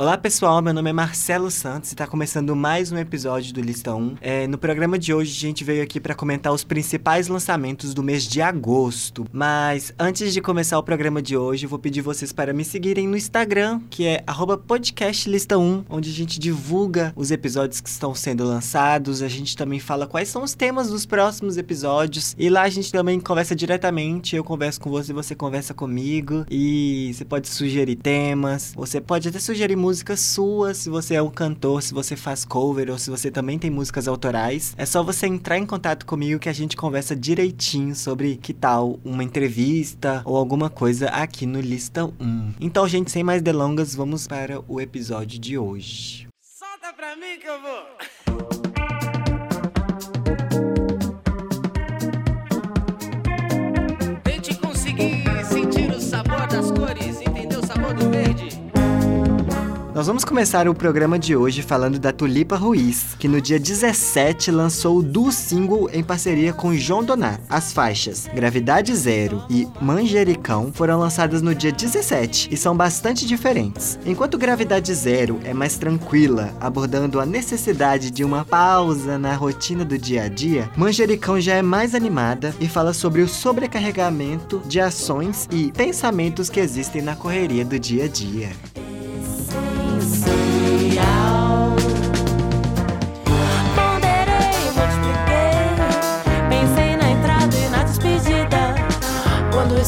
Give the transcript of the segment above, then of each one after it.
Olá pessoal, meu nome é Marcelo Santos e está começando mais um episódio do Lista 1. É, no programa de hoje a gente veio aqui para comentar os principais lançamentos do mês de agosto. Mas antes de começar o programa de hoje, eu vou pedir vocês para me seguirem no Instagram, que é podcastlista1, onde a gente divulga os episódios que estão sendo lançados. A gente também fala quais são os temas dos próximos episódios. E lá a gente também conversa diretamente. Eu converso com você, você conversa comigo. E você pode sugerir temas, você pode até sugerir músicas música sua, se você é um cantor, se você faz cover ou se você também tem músicas autorais. É só você entrar em contato comigo que a gente conversa direitinho sobre que tal uma entrevista ou alguma coisa aqui no Lista 1. Então, gente, sem mais delongas, vamos para o episódio de hoje. Solta pra mim que eu vou! Nós vamos começar o programa de hoje falando da Tulipa Ruiz, que no dia 17 lançou o duo single em parceria com João Donato. As faixas Gravidade Zero e Manjericão foram lançadas no dia 17 e são bastante diferentes. Enquanto Gravidade Zero é mais tranquila, abordando a necessidade de uma pausa na rotina do dia a dia, Manjericão já é mais animada e fala sobre o sobrecarregamento de ações e pensamentos que existem na correria do dia a dia.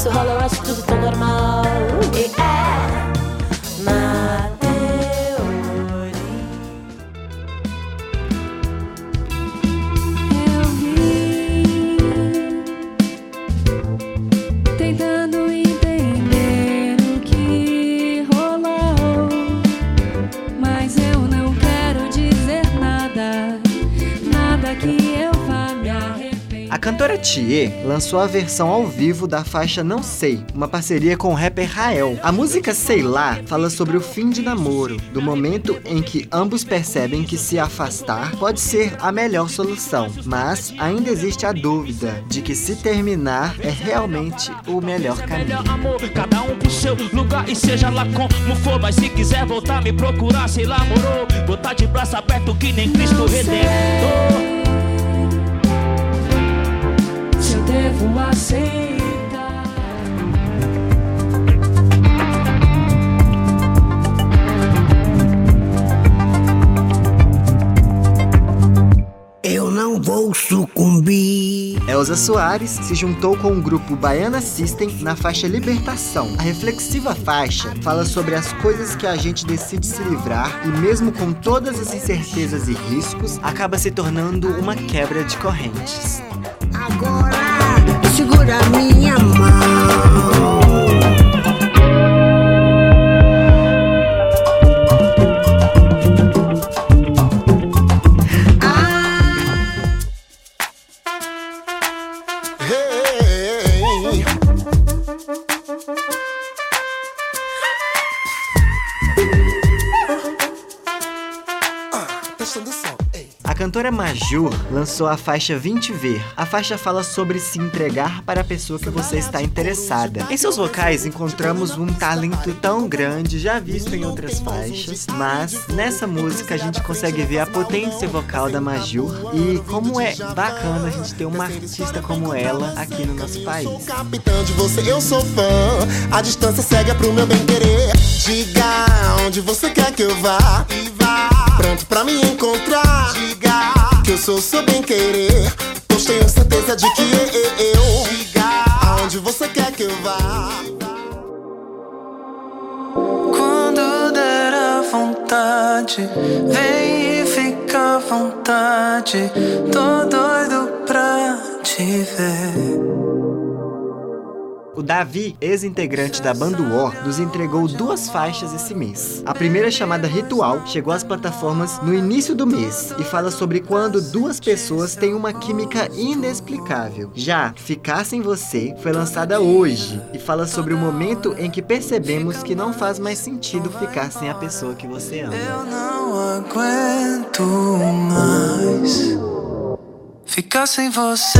Isso rola, eu acho tudo tão normal. Cantora Thier lançou a versão ao vivo da faixa Não Sei, uma parceria com o rapper Rael. A música Sei Lá fala sobre o fim de namoro, do momento em que ambos percebem que se afastar pode ser a melhor solução, mas ainda existe a dúvida de que se terminar é realmente o melhor caminho. Cada um pro seu lugar e seja lá como for, mas se quiser voltar me procurar, sei lá, morou, botar de braço aberto que nem Cristo Redentor. Aceitar. Eu não vou sucumbir. Elza Soares se juntou com o grupo Baiana System na faixa Libertação. A reflexiva faixa fala sobre as coisas que a gente decide se livrar e, mesmo com todas as incertezas e riscos, acaba se tornando uma quebra de correntes. Agora segura minha mão. Majur lançou a faixa 20 Ver. A faixa fala sobre se entregar para a pessoa que você está interessada. Em seus vocais encontramos um talento tão grande já visto em outras faixas, mas nessa música a gente consegue ver a potência vocal da Majur e como é bacana a gente ter uma artista como ela aqui no nosso país. Capitão de você, eu sou fã. A distância cega pro meu bem querer. Diga onde você quer que eu vá. Pronto pra me encontrar. Diga que eu sou seu bem querer. Pois tenho certeza de que eu, diga aonde você quer que eu vá. Quando der a vontade, vem e fica à vontade. Tô doido pra te ver. O Davi, ex-integrante da banda War, nos entregou duas faixas esse mês. A primeira, chamada Ritual, chegou às plataformas no início do mês e fala sobre quando duas pessoas têm uma química inexplicável. Já Ficar Sem Você foi lançada hoje e fala sobre o momento em que percebemos que não faz mais sentido ficar sem a pessoa que você ama. Eu não aguento mais Ficar sem você.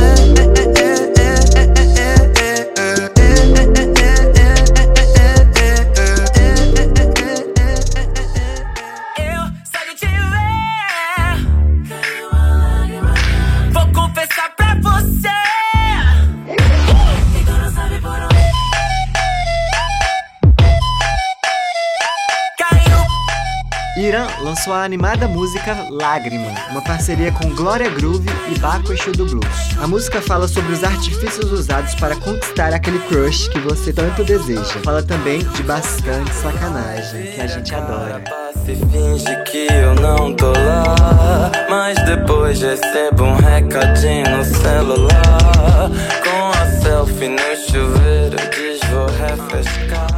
Irã lançou a animada música Lágrima, uma parceria com Glória Groove e Baco Exu do Blues. A música fala sobre os artifícios usados para conquistar aquele crush que você tanto deseja. Fala também de bastante sacanagem, que a gente adora. Se finge que eu não tô lá, mas depois recebo um recadinho no celular. Com a selfie no chuveiro, diz vou refrescar.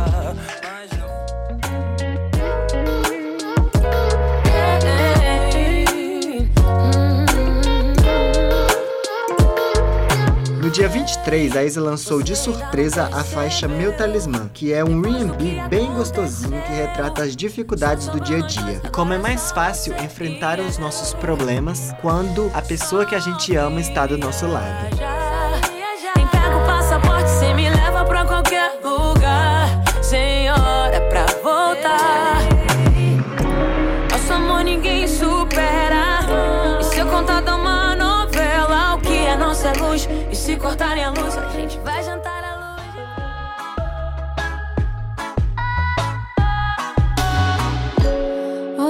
Dia 23, a Isa lançou de surpresa a faixa Meu Talismã, que é um R&B bem gostosinho que retrata as dificuldades do dia a dia. E como é mais fácil enfrentar os nossos problemas quando a pessoa que a gente ama está do nosso lado. Quem pega o passaporte, me leva pra qualquer lugar. Cortarem a luz, a gente vai jantar à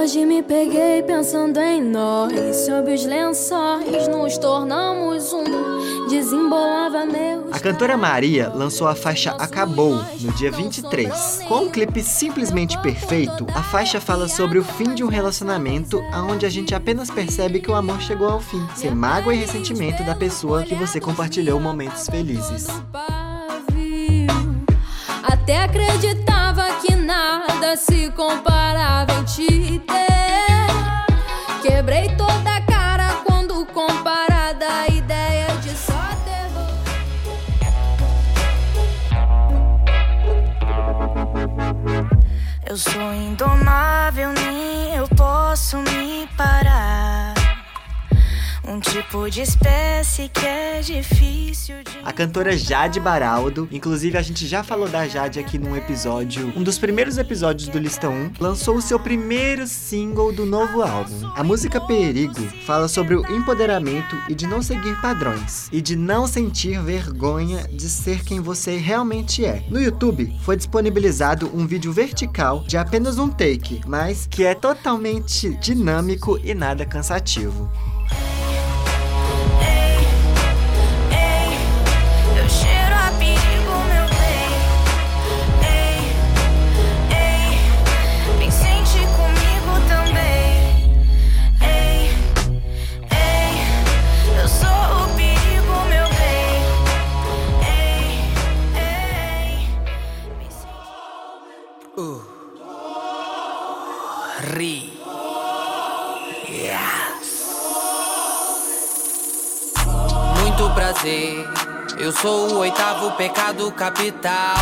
Hoje me peguei pensando em nós. Sob os lençóis, nos tornamos um. Desembolava meus. A cantora Maria lançou a faixa Acabou no dia 23. Com um clipe simplesmente perfeito, a faixa fala sobre o fim de um relacionamento onde a gente apenas percebe que o amor chegou ao fim, sem mágoa e ressentimento da pessoa que você compartilhou momentos felizes. Até acreditava que nada se comparava em te Eu sou indomável, nem eu posso me parar. Um tipo de espécie que é difícil de. A cantora Jade Baraldo, inclusive a gente já falou da Jade aqui num episódio, um dos primeiros episódios do Lista 1, lançou o seu primeiro single do novo álbum. A música Perigo fala sobre o empoderamento e de não seguir padrões, e de não sentir vergonha de ser quem você realmente é. No YouTube foi disponibilizado um vídeo vertical de apenas um take, mas que é totalmente dinâmico e nada cansativo. Ri. Muito prazer. Eu sou o oitavo pecado capital.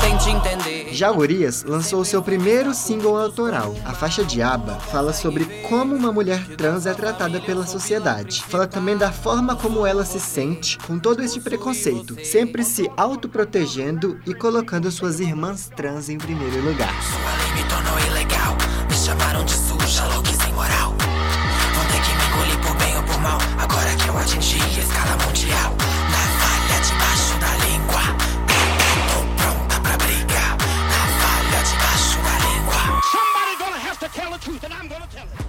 Tente entender. Já Urias lançou seu primeiro single autoral. A faixa Diaba fala sobre como uma mulher trans é tratada pela sociedade. Fala também da forma como ela se sente com todo esse preconceito, sempre se autoprotegendo e colocando suas irmãs trans em primeiro lugar. Sua lei me tornou ilegal. Chamaram de suja, louca e sem moral. Vão ter que me engolir por bem ou por mal. Agora que eu atingi a escala mundial.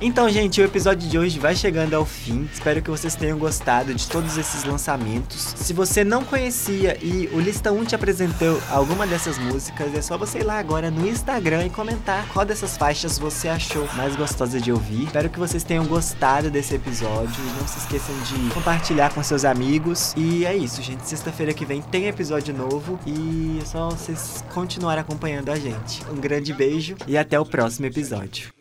Então, gente, o episódio de hoje vai chegando ao fim. Espero que vocês tenham gostado de todos esses lançamentos. Se você não conhecia e o Lista 1 te apresentou alguma dessas músicas, é só você ir lá agora no Instagram e comentar qual dessas faixas você achou mais gostosa de ouvir. Espero que vocês tenham gostado desse episódio. Não se esqueçam de compartilhar com seus amigos. E é isso, gente. Sexta-feira que vem tem episódio novo e é só vocês continuarem acompanhando a gente. Um grande beijo e até o próximo episódio.